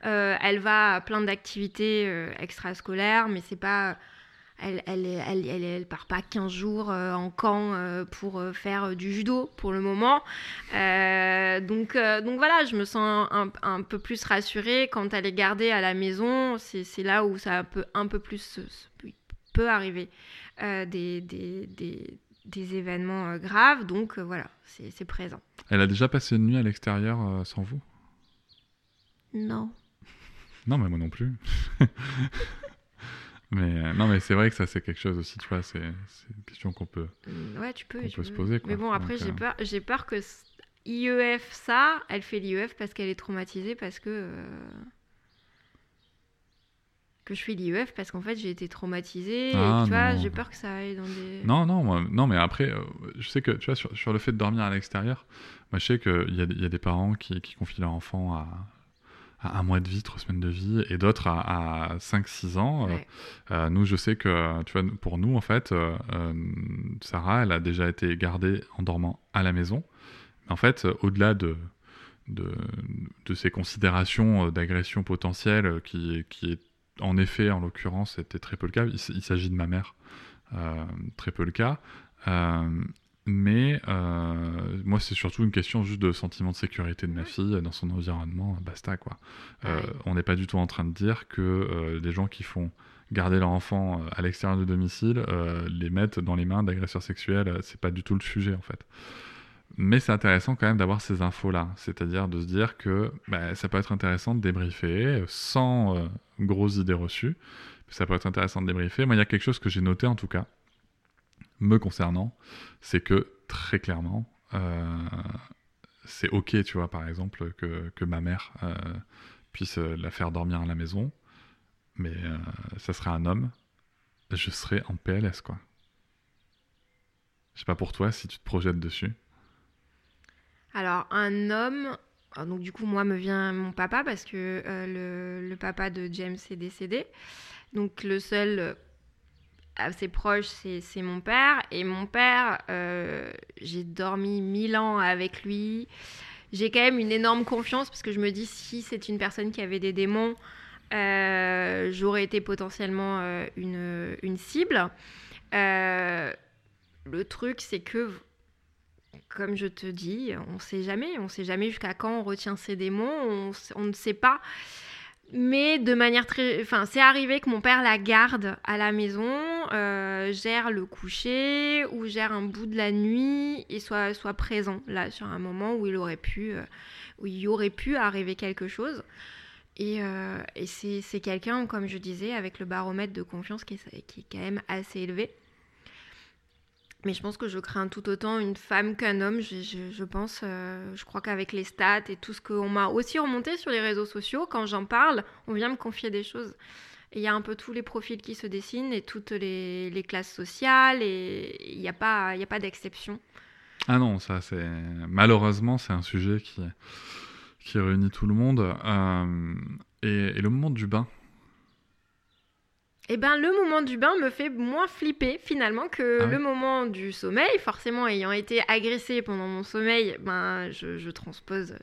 Euh, elle va à plein d'activités euh, extrascolaires, mais c'est pas. Elle, elle, elle, elle, part pas 15 jours euh, en camp euh, pour euh, faire du judo pour le moment. Donc, donc voilà, je me sens un, un peu plus rassurée quand elle est gardée à la maison. C'est là où ça peut un peu plus peut arriver des, des, des, des événements euh, graves. Donc euh, voilà, c'est c'est présent. Elle a déjà passé une nuit à l'extérieur euh, sans vous? Non. Non, mais moi non plus. mais euh, non, mais c'est vrai que ça c'est quelque chose aussi, tu vois. C'est une question qu'on peut. Mm, Ouais, tu peux. Qu'on tu peut se poser, quoi. Mais bon, après, Donc, j'ai euh, peur, peur que IEF, ça, elle fait l'IEF parce qu'elle est traumatisée, parce que. euh, Que je fais l'IEF parce qu'en fait j'ai été traumatisée. Ah, et tu vois, j'ai peur que ça aille dans des. Non, non, moi- non, mais après, euh, je sais que, tu vois, sur, sur le fait de dormir à l'extérieur, moi, je sais qu'il y a, y a des parents qui, qui confient leur enfant à, à un mois de vie, trois semaines de vie, et d'autres à, à 5-6 ans. Euh, Ouais. euh, nous, je sais que, tu vois, pour nous, en fait, euh, Sarah, elle a déjà été gardée en dormant à la maison. Mais en fait, au-delà de, de, de ces considérations d'agression potentielle, qui, qui est, en effet, en l'occurrence, c'était très peu le cas, il, s'agit de ma mère, euh, très peu le cas. Euh, mais euh, moi, c'est surtout une question juste de sentiment de sécurité de ma fille dans son environnement, basta quoi. Euh, on n'est pas du tout en train de dire que euh, les gens qui font garder leur enfant euh, à l'extérieur du domicile euh, les mettent dans les mains d'agresseurs sexuels, euh, c'est pas du tout le sujet en fait. Mais c'est intéressant quand même d'avoir ces infos-là, c'est-à-dire de se dire que bah, ça peut être intéressant de débriefer euh, sans euh, grosses idées reçues. Ça peut être intéressant de débriefer. Moi, il y a quelque chose que j'ai noté en tout cas, me concernant, c'est que très clairement, euh, c'est ok, tu vois, par exemple, que, que ma mère euh, puisse euh, la faire dormir à la maison, mais ça serait un homme, je serais en PLS, quoi. Je sais pas pour toi si tu te projettes dessus. Alors, un homme, ah, donc du coup, moi me vient mon papa parce que le, le papa de James est décédé. Donc, le seul assez proche, c'est mon père. Et mon père, euh, j'ai dormi mille ans avec lui. J'ai quand même une énorme confiance parce que je me dis, si c'est une personne qui avait des démons, euh, j'aurais été potentiellement euh, une, cible. Le truc, c'est que, comme je te dis, on sait jamais. On sait jamais jusqu'à quand on retient ses démons. On ne sait pas. Mais de manière très... Enfin, c'est arrivé que mon père la garde à la maison, euh, gère le coucher ou gère un bout de la nuit et soit, soit présent là sur un moment où il aurait pu, euh, où il aurait pu arriver quelque chose. Et, euh, et c'est quelqu'un, comme je disais, avec le baromètre de confiance qui est, qui est quand même assez élevé. Mais je pense que je crains tout autant une femme qu'un homme. Je, je- pense, je crois qu'avec les stats et tout ce qu'on m'a aussi remonté sur les réseaux sociaux, quand j'en parle, on vient me confier des choses. Il y a un peu tous les profils qui se dessinent et toutes les, les classes sociales et il n'y a pas, il y a pas d'exception. Ah non, ça c'est malheureusement c'est un sujet qui qui réunit tout le monde. Euh, et, et le moment du bain? Eh ben, le moment du bain me fait moins flipper finalement que Ah ouais le moment du sommeil. Forcément, ayant été agressée pendant mon sommeil, ben, je, je transpose,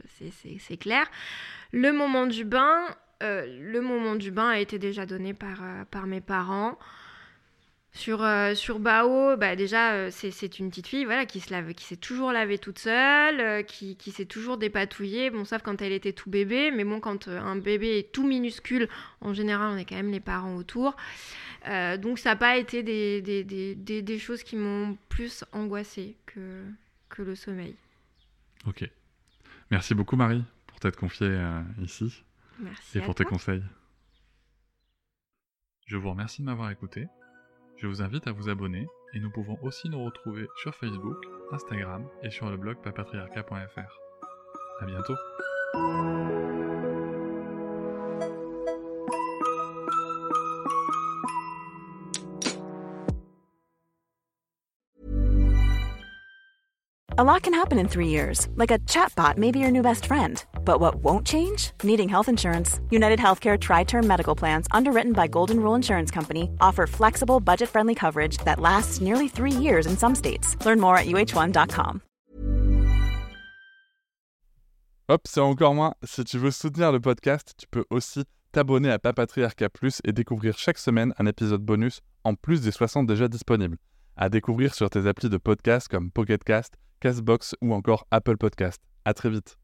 c'est clair. Le moment du bain, euh, le moment du bain a été déjà donné par, euh, par mes parents. Sur, euh, sur Bao, bah déjà, c'est une petite fille voilà, qui se lave, qui s'est toujours lavée toute seule, qui, qui s'est toujours dépatouillée. Bon, sauf quand elle était tout bébé, mais bon, quand un bébé est tout minuscule, en général, on est quand même les parents autour. Donc, ça n'a pas été des, des, des, des, choses qui m'ont plus angoissée que, que le sommeil. Ok. Merci beaucoup Marie pour t'être confiée ici Merci. et à pour tes conseils. Je vous remercie de m'avoir écouté. Je vous invite à vous abonner et nous pouvons aussi nous retrouver sur Facebook, Instagram et sur le blog papatriarca.fr. À bientôt. A lot can happen in three years, like a chatbot may be your new best friend. But what won't change? Needing health insurance. United Healthcare Tri Term Medical Plans, underwritten by Golden Rule Insurance Company, offer flexible, budget friendly coverage that lasts nearly three years in some states. Learn more at uh1.com. Hop, c'est encore moins. Si tu veux soutenir le podcast, tu peux aussi t'abonner à Papatriarca Plus et découvrir chaque semaine un épisode bonus en plus des 60 déjà disponibles. À découvrir sur tes applis de podcast comme Pocket Cast, Castbox ou encore Apple Podcast. À très vite.